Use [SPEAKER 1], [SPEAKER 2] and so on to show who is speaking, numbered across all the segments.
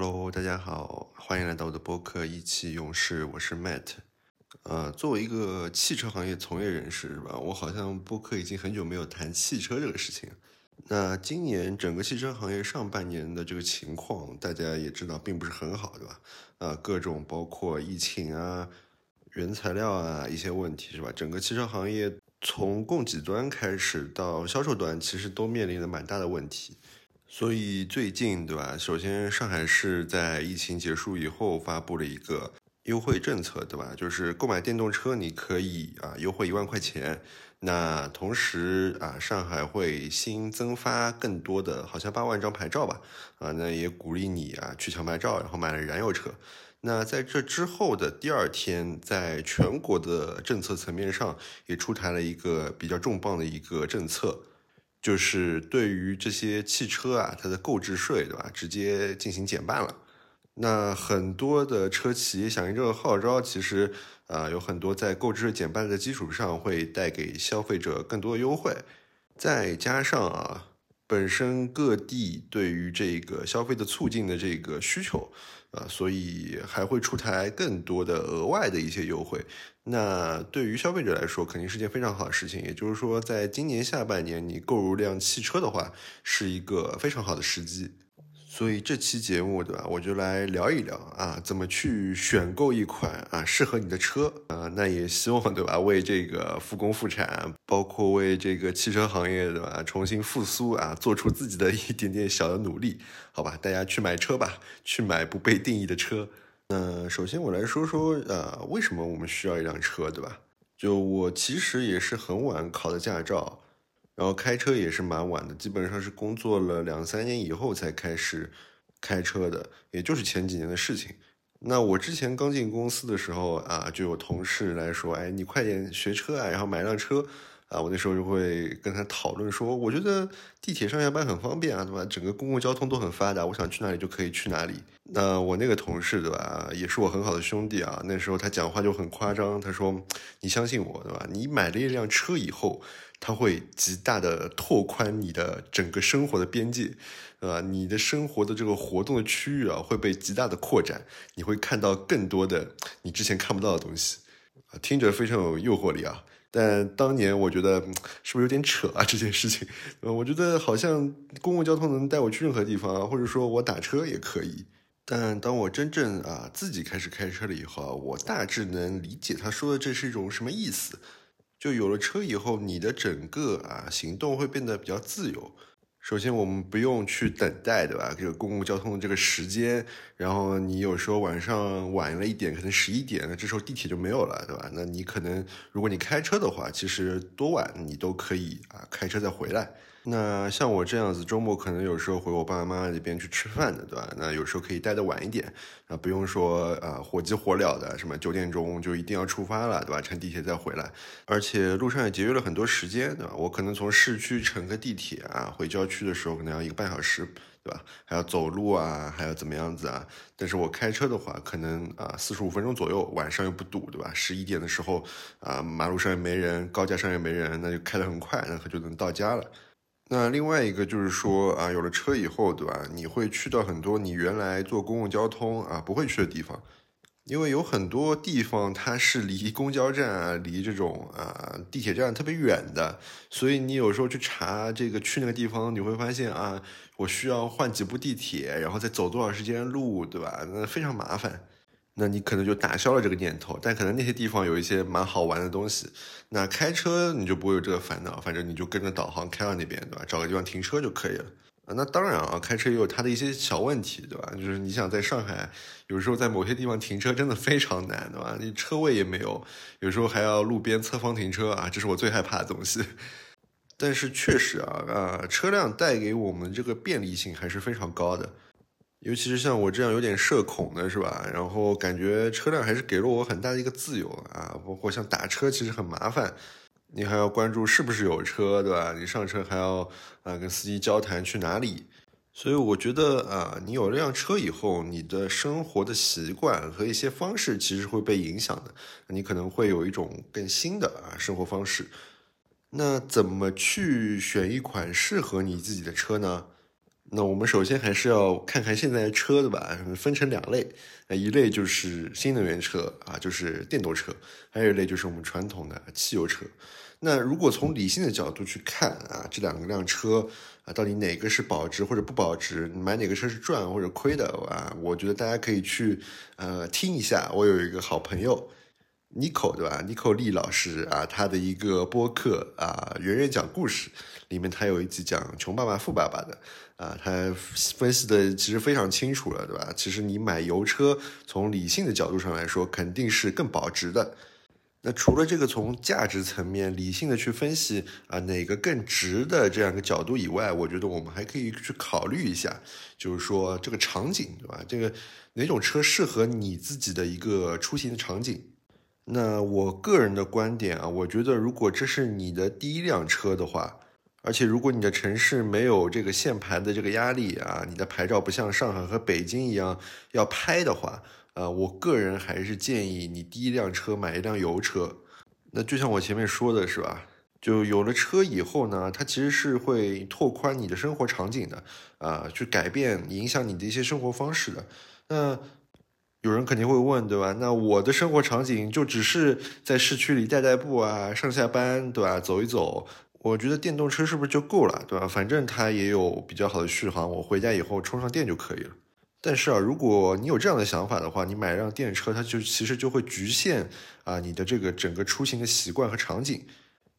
[SPEAKER 1] Hello，大家好，欢迎来到我的播客《意气用事》，我是 Matt。呃，作为一个汽车行业从业人士，是吧？我好像播客已经很久没有谈汽车这个事情。那今年整个汽车行业上半年的这个情况，大家也知道，并不是很好，对吧？啊，各种包括疫情啊、原材料啊一些问题，是吧？整个汽车行业从供给端开始到销售端，其实都面临着蛮大的问题。所以最近，对吧？首先，上海市在疫情结束以后发布了一个优惠政策，对吧？就是购买电动车，你可以啊优惠一万块钱。那同时啊，上海会新增发更多的，好像八万张牌照吧？啊，那也鼓励你啊去抢牌照，然后买了燃油车。那在这之后的第二天，在全国的政策层面上，也出台了一个比较重磅的一个政策。就是对于这些汽车啊，它的购置税，对吧？直接进行减半了。那很多的车企响应这个号召，其实啊，有很多在购置税减半的基础上，会带给消费者更多的优惠。再加上啊，本身各地对于这个消费的促进的这个需求。啊，所以还会出台更多的额外的一些优惠，那对于消费者来说肯定是件非常好的事情。也就是说，在今年下半年你购入辆汽车的话，是一个非常好的时机。所以这期节目，对吧？我就来聊一聊啊，怎么去选购一款啊适合你的车啊。那也希望，对吧？为这个复工复产，包括为这个汽车行业，对吧？重新复苏啊，做出自己的一点点小的努力，好吧？大家去买车吧，去买不被定义的车。那首先我来说说，呃，为什么我们需要一辆车，对吧？就我其实也是很晚考的驾照。然后开车也是蛮晚的，基本上是工作了两三年以后才开始开车的，也就是前几年的事情。那我之前刚进公司的时候啊，就有同事来说：“哎，你快点学车啊，然后买辆车。”啊，我那时候就会跟他讨论说：“我觉得地铁上下班很方便啊，对吧？整个公共交通都很发达，我想去哪里就可以去哪里。”那我那个同事，对吧，也是我很好的兄弟啊。那时候他讲话就很夸张，他说：“你相信我，对吧？你买了一辆车以后。”它会极大的拓宽你的整个生活的边界，呃，你的生活的这个活动的区域啊会被极大的扩展，你会看到更多的你之前看不到的东西，啊，听着非常有诱惑力啊。但当年我觉得是不是有点扯啊这件事情？呃，我觉得好像公共交通能带我去任何地方啊，或者说我打车也可以。但当我真正啊自己开始开车了以后啊，我大致能理解他说的这是一种什么意思。就有了车以后，你的整个啊行动会变得比较自由。首先，我们不用去等待，对吧？这个公共交通的这个时间，然后你有时候晚上晚了一点，可能十一点，那这时候地铁就没有了，对吧？那你可能如果你开车的话，其实多晚你都可以啊开车再回来。那像我这样子，周末可能有时候回我爸爸妈妈那边去吃饭的，对吧？那有时候可以待得晚一点，啊，不用说啊火急火燎的，什么九点钟就一定要出发了，对吧？乘地铁再回来，而且路上也节约了很多时间，对吧？我可能从市区乘个地铁啊，回郊区的时候可能要一个半小时，对吧？还要走路啊，还要怎么样子啊？但是我开车的话，可能啊四十五分钟左右，晚上又不堵，对吧？十一点的时候啊，马路上也没人，高架上也没人，那就开得很快，那可就能到家了。那另外一个就是说啊，有了车以后，对吧？你会去到很多你原来坐公共交通啊不会去的地方，因为有很多地方它是离公交站啊、离这种啊地铁站特别远的，所以你有时候去查这个去那个地方，你会发现啊，我需要换几部地铁，然后再走多少时间路，对吧？那非常麻烦。那你可能就打消了这个念头，但可能那些地方有一些蛮好玩的东西。那开车你就不会有这个烦恼，反正你就跟着导航开到那边，对吧？找个地方停车就可以了。啊，那当然啊，开车也有它的一些小问题，对吧？就是你想在上海，有时候在某些地方停车真的非常难，对吧？你车位也没有，有时候还要路边侧方停车啊，这是我最害怕的东西。但是确实啊，啊，车辆带给我们这个便利性还是非常高的。尤其是像我这样有点社恐的，是吧？然后感觉车辆还是给了我很大的一个自由啊，包括像打车其实很麻烦，你还要关注是不是有车，对吧？你上车还要啊跟司机交谈去哪里，所以我觉得啊，你有了辆车以后，你的生活的习惯和一些方式其实会被影响的，你可能会有一种更新的啊生活方式。那怎么去选一款适合你自己的车呢？那我们首先还是要看看现在的车的吧，分成两类，那一类就是新能源车啊，就是电动车，还有一类就是我们传统的汽油车。那如果从理性的角度去看啊，这两辆车啊，到底哪个是保值或者不保值？买哪个车是赚或者亏的啊？我觉得大家可以去呃听一下，我有一个好朋友。Nico 对吧？Nico Lee 老师啊，他的一个播客啊，圆圆讲故事里面，他有一集讲穷爸爸富爸爸的啊，他分析的其实非常清楚了，对吧？其实你买油车，从理性的角度上来说，肯定是更保值的。那除了这个从价值层面理性的去分析啊，哪个更值的这样一个角度以外，我觉得我们还可以去考虑一下，就是说这个场景对吧？这个哪种车适合你自己的一个出行的场景？那我个人的观点啊，我觉得如果这是你的第一辆车的话，而且如果你的城市没有这个限牌的这个压力啊，你的牌照不像上海和北京一样要拍的话，呃，我个人还是建议你第一辆车买一辆油车。那就像我前面说的是吧，就有了车以后呢，它其实是会拓宽你的生活场景的，啊，去改变影响你的一些生活方式的。那有人肯定会问，对吧？那我的生活场景就只是在市区里代代步啊，上下班，对吧？走一走，我觉得电动车是不是就够了，对吧？反正它也有比较好的续航，我回家以后充上电就可以了。但是啊，如果你有这样的想法的话，你买一辆电车，它就其实就会局限啊你的这个整个出行的习惯和场景。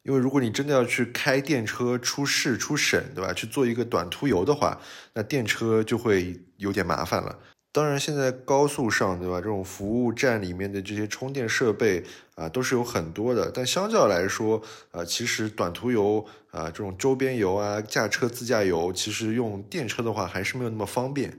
[SPEAKER 1] 因为如果你真的要去开电车出市出省，对吧？去做一个短途游的话，那电车就会有点麻烦了。当然，现在高速上，对吧？这种服务站里面的这些充电设备啊，都是有很多的。但相较来说，啊，其实短途游啊，这种周边游啊，驾车自驾游，其实用电车的话还是没有那么方便。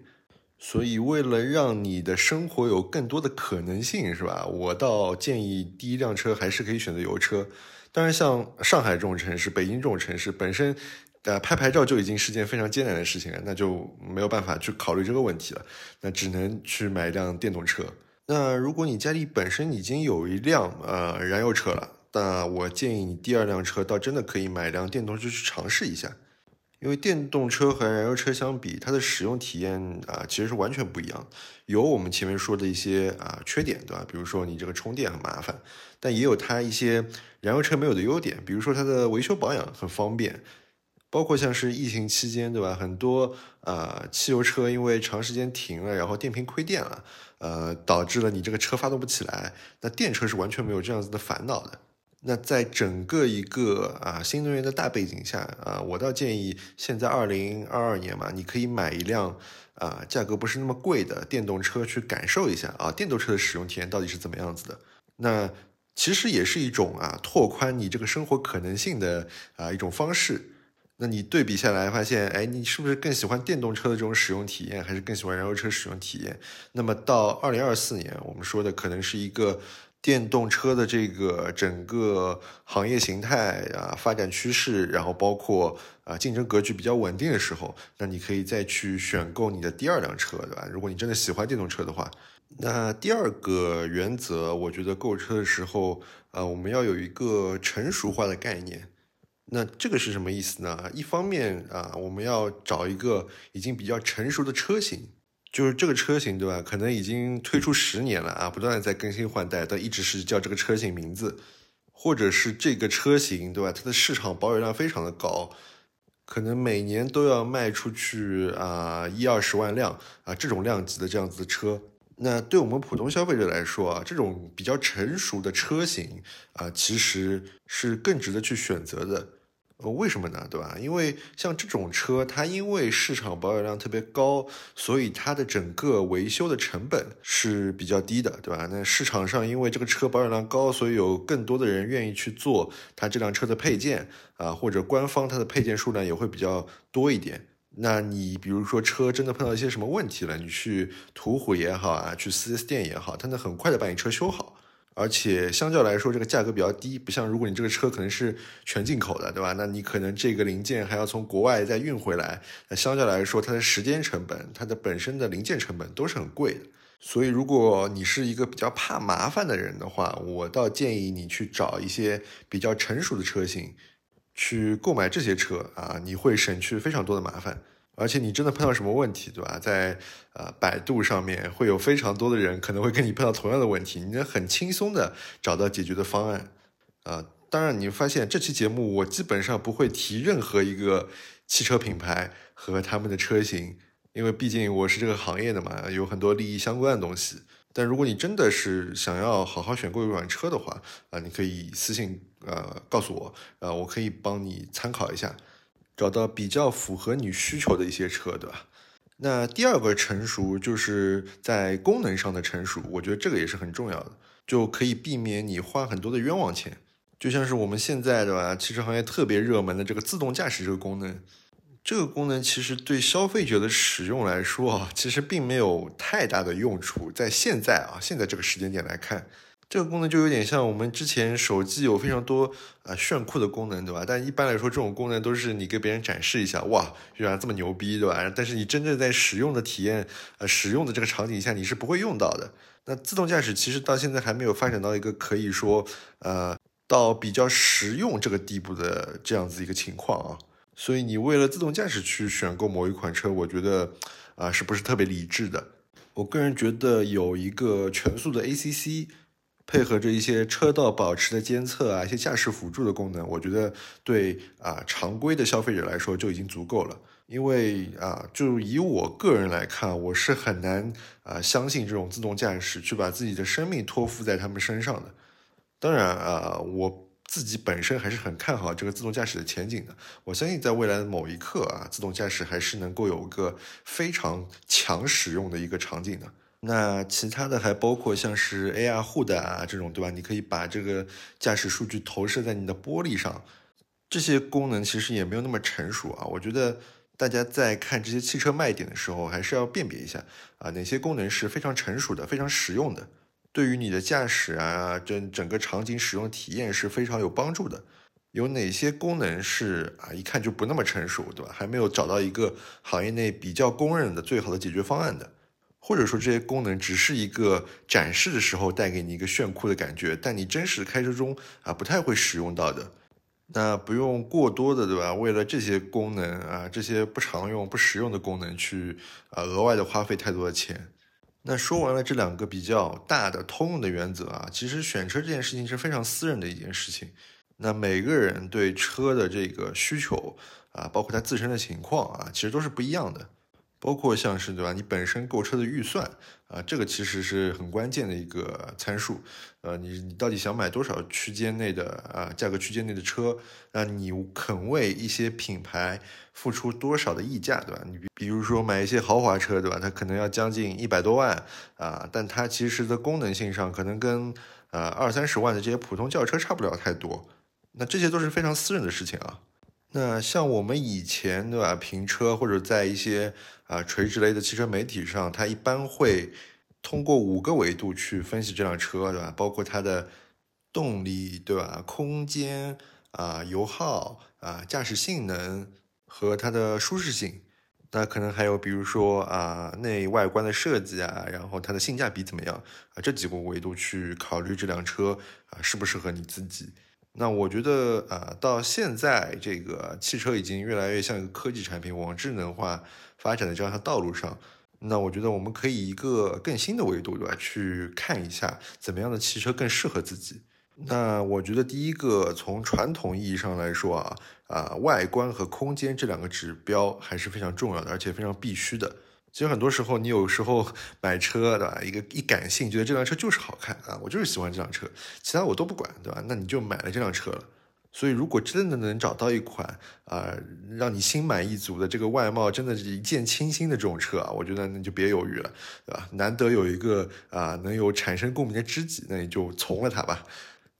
[SPEAKER 1] 所以，为了让你的生活有更多的可能性，是吧？我倒建议第一辆车还是可以选择油车。当然，像上海这种城市、北京这种城市本身。呃，拍牌照就已经是件非常艰难的事情了，那就没有办法去考虑这个问题了，那只能去买一辆电动车。那如果你家里本身已经有一辆呃燃油车了，那我建议你第二辆车倒真的可以买辆电动车去尝试一下，因为电动车和燃油车相比，它的使用体验啊其实是完全不一样，有我们前面说的一些啊缺点，对吧？比如说你这个充电很麻烦，但也有它一些燃油车没有的优点，比如说它的维修保养很方便。包括像是疫情期间，对吧？很多呃汽油车因为长时间停了，然后电瓶亏电了，呃，导致了你这个车发动不起来。那电车是完全没有这样子的烦恼的。那在整个一个啊新能源的大背景下啊，我倒建议现在二零二二年嘛，你可以买一辆啊价格不是那么贵的电动车去感受一下啊电动车的使用体验到底是怎么样子的。那其实也是一种啊拓宽你这个生活可能性的啊一种方式。那你对比下来发现，哎，你是不是更喜欢电动车的这种使用体验，还是更喜欢燃油车使用体验？那么到二零二四年，我们说的可能是一个电动车的这个整个行业形态啊发展趋势，然后包括啊竞争格局比较稳定的时候，那你可以再去选购你的第二辆车，对吧？如果你真的喜欢电动车的话，那第二个原则，我觉得购车的时候，呃，我们要有一个成熟化的概念。那这个是什么意思呢？一方面啊，我们要找一个已经比较成熟的车型，就是这个车型对吧？可能已经推出十年了啊，不断的在更新换代，但一直是叫这个车型名字，或者是这个车型对吧？它的市场保有量非常的高，可能每年都要卖出去啊一二十万辆啊这种量级的这样子的车。那对我们普通消费者来说啊，这种比较成熟的车型啊，其实是更值得去选择的。呃为什么呢？对吧？因为像这种车，它因为市场保有量特别高，所以它的整个维修的成本是比较低的，对吧？那市场上因为这个车保有量高，所以有更多的人愿意去做它这辆车的配件啊，或者官方它的配件数量也会比较多一点。那你比如说车真的碰到一些什么问题了，你去途虎也好啊，去四 S 店也好，它能很快的把你车修好。而且相较来说，这个价格比较低，不像如果你这个车可能是全进口的，对吧？那你可能这个零件还要从国外再运回来，那相较来说，它的时间成本、它的本身的零件成本都是很贵的。所以，如果你是一个比较怕麻烦的人的话，我倒建议你去找一些比较成熟的车型，去购买这些车啊，你会省去非常多的麻烦。而且你真的碰到什么问题，对吧？在呃百度上面会有非常多的人可能会跟你碰到同样的问题，你能很轻松的找到解决的方案。啊，当然你发现这期节目我基本上不会提任何一个汽车品牌和他们的车型，因为毕竟我是这个行业的嘛，有很多利益相关的东西。但如果你真的是想要好好选购一款车的话，啊，你可以私信呃告诉我，呃，我可以帮你参考一下，找到比较符合你需求的一些车，对吧？那第二个成熟就是在功能上的成熟，我觉得这个也是很重要的，就可以避免你花很多的冤枉钱。就像是我们现在对吧，汽车行业特别热门的这个自动驾驶这个功能。这个功能其实对消费者的使用来说啊，其实并没有太大的用处。在现在啊，现在这个时间点来看，这个功能就有点像我们之前手机有非常多啊炫酷的功能，对吧？但一般来说，这种功能都是你给别人展示一下，哇，居然这么牛逼，对吧？但是你真正在使用的体验，呃，使用的这个场景下，你是不会用到的。那自动驾驶其实到现在还没有发展到一个可以说，呃，到比较实用这个地步的这样子一个情况啊。所以你为了自动驾驶去选购某一款车，我觉得啊是不是特别理智的？我个人觉得有一个全速的 ACC，配合着一些车道保持的监测啊，一些驾驶辅助的功能，我觉得对啊常规的消费者来说就已经足够了。因为啊，就以我个人来看，我是很难啊相信这种自动驾驶去把自己的生命托付在他们身上的。当然啊，我。自己本身还是很看好这个自动驾驶的前景的。我相信在未来的某一刻啊，自动驾驶还是能够有个非常强使用的一个场景的。那其他的还包括像是 AR 护的啊这种，对吧？你可以把这个驾驶数据投射在你的玻璃上，这些功能其实也没有那么成熟啊。我觉得大家在看这些汽车卖点的时候，还是要辨别一下啊，哪些功能是非常成熟的、非常实用的。对于你的驾驶啊，整整个场景使用体验是非常有帮助的。有哪些功能是啊，一看就不那么成熟，对吧？还没有找到一个行业内比较公认的最好的解决方案的，或者说这些功能只是一个展示的时候带给你一个炫酷的感觉，但你真实开车中啊不太会使用到的，那不用过多的，对吧？为了这些功能啊，这些不常用、不实用的功能去啊额外的花费太多的钱。那说完了这两个比较大的通用的原则啊，其实选车这件事情是非常私人的一件事情。那每个人对车的这个需求啊，包括他自身的情况啊，其实都是不一样的。包括像是对吧，你本身购车的预算啊，这个其实是很关键的一个参数。呃，你你到底想买多少区间内的啊价格区间内的车？那你肯为一些品牌付出多少的溢价，对吧？你比如说买一些豪华车，对吧？它可能要将近一百多万啊，但它其实的功能性上可能跟呃二三十万的这些普通轿车差不了太多。那这些都是非常私人的事情啊。那像我们以前对吧，评车或者在一些啊垂直类的汽车媒体上，它一般会通过五个维度去分析这辆车，对吧？包括它的动力，对吧？空间啊，油耗啊，驾驶性能和它的舒适性。那可能还有比如说啊内外观的设计啊，然后它的性价比怎么样啊？这几个维度去考虑这辆车啊适不适合你自己。那我觉得啊，到现在这个汽车已经越来越像一个科技产品往智能化发展的这样一条道路上。那我觉得我们可以一个更新的维度，对吧？去看一下怎么样的汽车更适合自己。那我觉得第一个，从传统意义上来说啊，啊，外观和空间这两个指标还是非常重要的，而且非常必须的。其实很多时候，你有时候买车，对吧？一个一感性，觉得这辆车就是好看啊，我就是喜欢这辆车，其他我都不管，对吧？那你就买了这辆车了。所以，如果真的能找到一款啊，让你心满意足的这个外貌，真的是一见倾心的这种车啊，我觉得那就别犹豫了，对吧？难得有一个啊能有产生共鸣的知己，那你就从了它吧。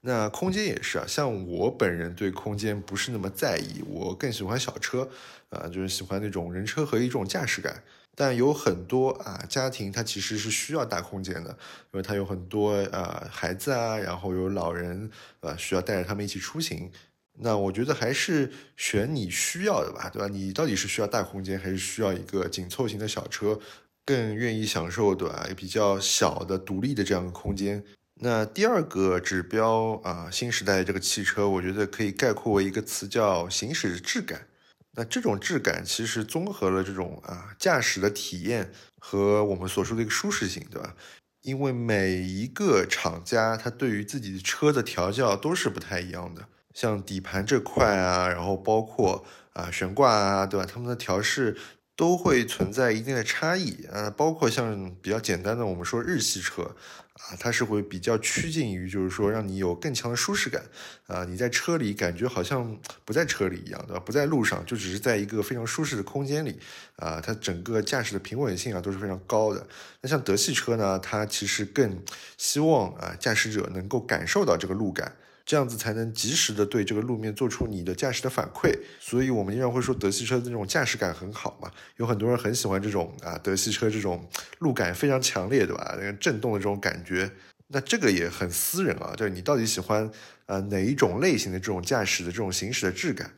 [SPEAKER 1] 那空间也是啊，像我本人对空间不是那么在意，我更喜欢小车啊，就是喜欢那种人车合一这种驾驶感。但有很多啊家庭，它其实是需要大空间的，因为它有很多啊孩子啊，然后有老人啊，需要带着他们一起出行。那我觉得还是选你需要的吧，对吧？你到底是需要大空间，还是需要一个紧凑型的小车，更愿意享受对吧？比较小的独立的这样的空间。那第二个指标啊，新时代这个汽车，我觉得可以概括为一个词叫行驶质感。那这种质感其实综合了这种啊驾驶的体验和我们所说的一个舒适性，对吧？因为每一个厂家它对于自己的车的调教都是不太一样的，像底盘这块啊，然后包括啊悬挂啊，对吧？他们的调试。都会存在一定的差异啊，包括像比较简单的，我们说日系车啊，它是会比较趋近于，就是说让你有更强的舒适感啊，你在车里感觉好像不在车里一样，对吧？不在路上，就只是在一个非常舒适的空间里啊，它整个驾驶的平稳性啊都是非常高的。那像德系车呢，它其实更希望啊驾驶者能够感受到这个路感。这样子才能及时的对这个路面做出你的驾驶的反馈，所以我们经常会说德系车的这种驾驶感很好嘛，有很多人很喜欢这种啊德系车这种路感非常强烈，对吧？那个震动的这种感觉，那这个也很私人啊，就是你到底喜欢啊哪一种类型的这种驾驶的这种行驶的质感，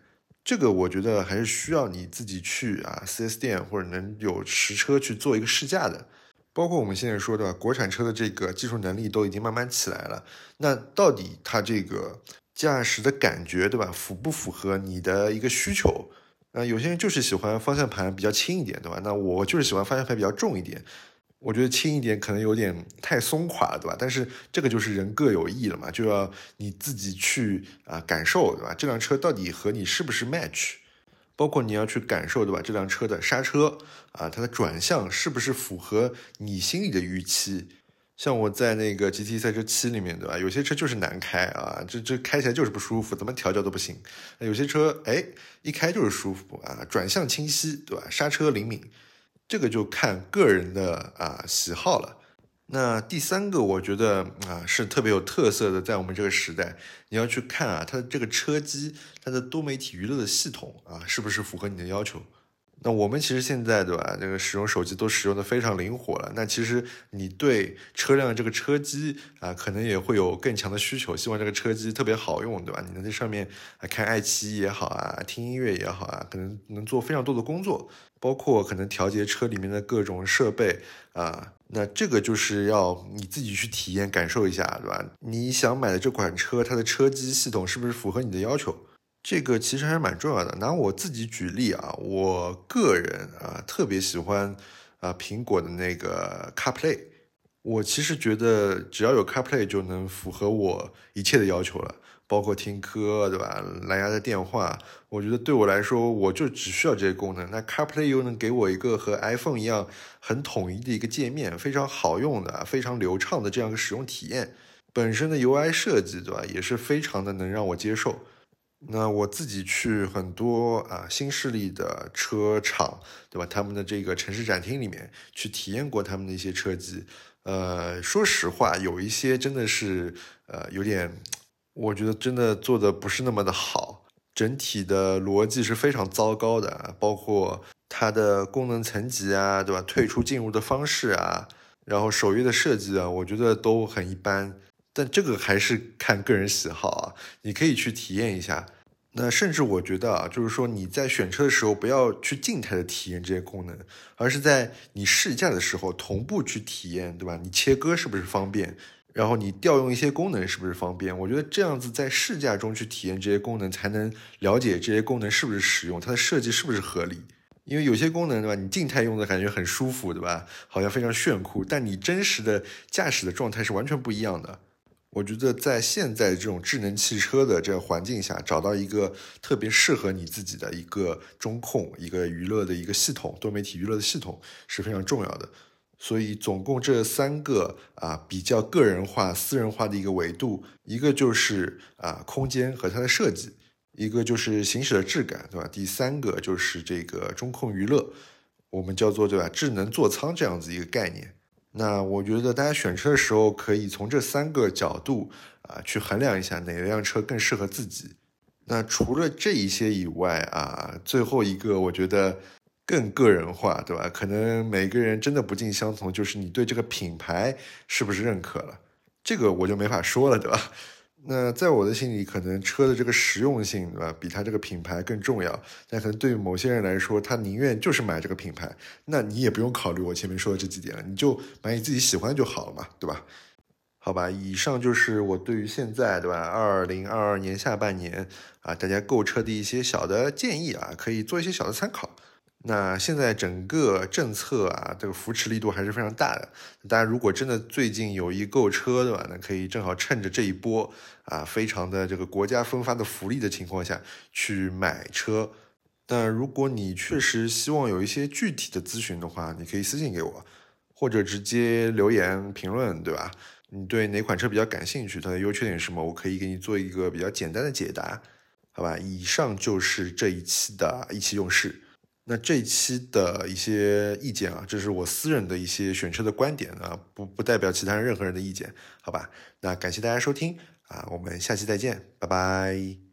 [SPEAKER 1] 这个我觉得还是需要你自己去啊 4S 店或者能有实车去做一个试驾的。包括我们现在说的国产车的这个技术能力都已经慢慢起来了，那到底它这个驾驶的感觉，对吧？符不符合你的一个需求？那，有些人就是喜欢方向盘比较轻一点，对吧？那我就是喜欢方向盘比较重一点。我觉得轻一点可能有点太松垮了，对吧？但是这个就是人各有异了嘛，就要你自己去啊感受，对吧？这辆车到底和你是不是 match？包括你要去感受，对吧？这辆车的刹车啊，它的转向是不是符合你心里的预期？像我在那个 GT 赛车七里面，对吧？有些车就是难开啊，这这开起来就是不舒服，怎么调教都不行。有些车，哎，一开就是舒服啊，转向清晰，对吧？刹车灵敏，这个就看个人的啊喜好了。那第三个，我觉得啊是特别有特色的，在我们这个时代，你要去看啊，它的这个车机，它的多媒体娱乐的系统啊，是不是符合你的要求？那我们其实现在对吧，这个使用手机都使用的非常灵活了。那其实你对车辆的这个车机啊，可能也会有更强的需求，希望这个车机特别好用，对吧？你能在上面啊看爱奇艺也好啊，听音乐也好啊，可能能做非常多的工作，包括可能调节车里面的各种设备啊。那这个就是要你自己去体验感受一下，对吧？你想买的这款车，它的车机系统是不是符合你的要求？这个其实还是蛮重要的。拿我自己举例啊，我个人啊特别喜欢啊苹果的那个 CarPlay。我其实觉得只要有 CarPlay 就能符合我一切的要求了，包括听歌，对吧？蓝牙的电话，我觉得对我来说我就只需要这些功能。那 CarPlay 又能给我一个和 iPhone 一样很统一的一个界面，非常好用的、非常流畅的这样一个使用体验。本身的 UI 设计，对吧？也是非常的能让我接受。那我自己去很多啊新势力的车厂，对吧？他们的这个城市展厅里面去体验过他们的一些车机，呃，说实话，有一些真的是呃有点，我觉得真的做的不是那么的好，整体的逻辑是非常糟糕的，包括它的功能层级啊，对吧？退出进入的方式啊，然后首页的设计啊，我觉得都很一般。但这个还是看个人喜好啊，你可以去体验一下。那甚至我觉得啊，就是说你在选车的时候，不要去静态的体验这些功能，而是在你试驾的时候同步去体验，对吧？你切割是不是方便？然后你调用一些功能是不是方便？我觉得这样子在试驾中去体验这些功能，才能了解这些功能是不是实用，它的设计是不是合理。因为有些功能，对吧？你静态用的感觉很舒服，对吧？好像非常炫酷，但你真实的驾驶的状态是完全不一样的。我觉得在现在这种智能汽车的这个环境下，找到一个特别适合你自己的一个中控、一个娱乐的一个系统、多媒体娱乐的系统是非常重要的。所以，总共这三个啊比较个人化、私人化的一个维度，一个就是啊空间和它的设计，一个就是行驶的质感，对吧？第三个就是这个中控娱乐，我们叫做对吧智能座舱这样子一个概念。那我觉得大家选车的时候，可以从这三个角度啊去衡量一下哪辆车更适合自己。那除了这一些以外啊，最后一个我觉得更个人化，对吧？可能每个人真的不尽相同，就是你对这个品牌是不是认可了？这个我就没法说了，对吧？那在我的心里，可能车的这个实用性，对吧，比它这个品牌更重要。但可能对于某些人来说，他宁愿就是买这个品牌。那你也不用考虑我前面说的这几点了，你就买你自己喜欢就好了嘛，对吧？好吧，以上就是我对于现在对吧，二零二二年下半年啊，大家购车的一些小的建议啊，可以做一些小的参考。那现在整个政策啊，这个扶持力度还是非常大的。大家如果真的最近有意购车对吧，那可以正好趁着这一波啊，非常的这个国家分发的福利的情况下去买车。那如果你确实希望有一些具体的咨询的话，你可以私信给我，或者直接留言评论，对吧？你对哪款车比较感兴趣？它的优缺点是什么？我可以给你做一个比较简单的解答，好吧？以上就是这一期的意气用事。那这一期的一些意见啊，这是我私人的一些选车的观点啊，不不代表其他人任何人的意见，好吧？那感谢大家收听啊，我们下期再见，拜拜。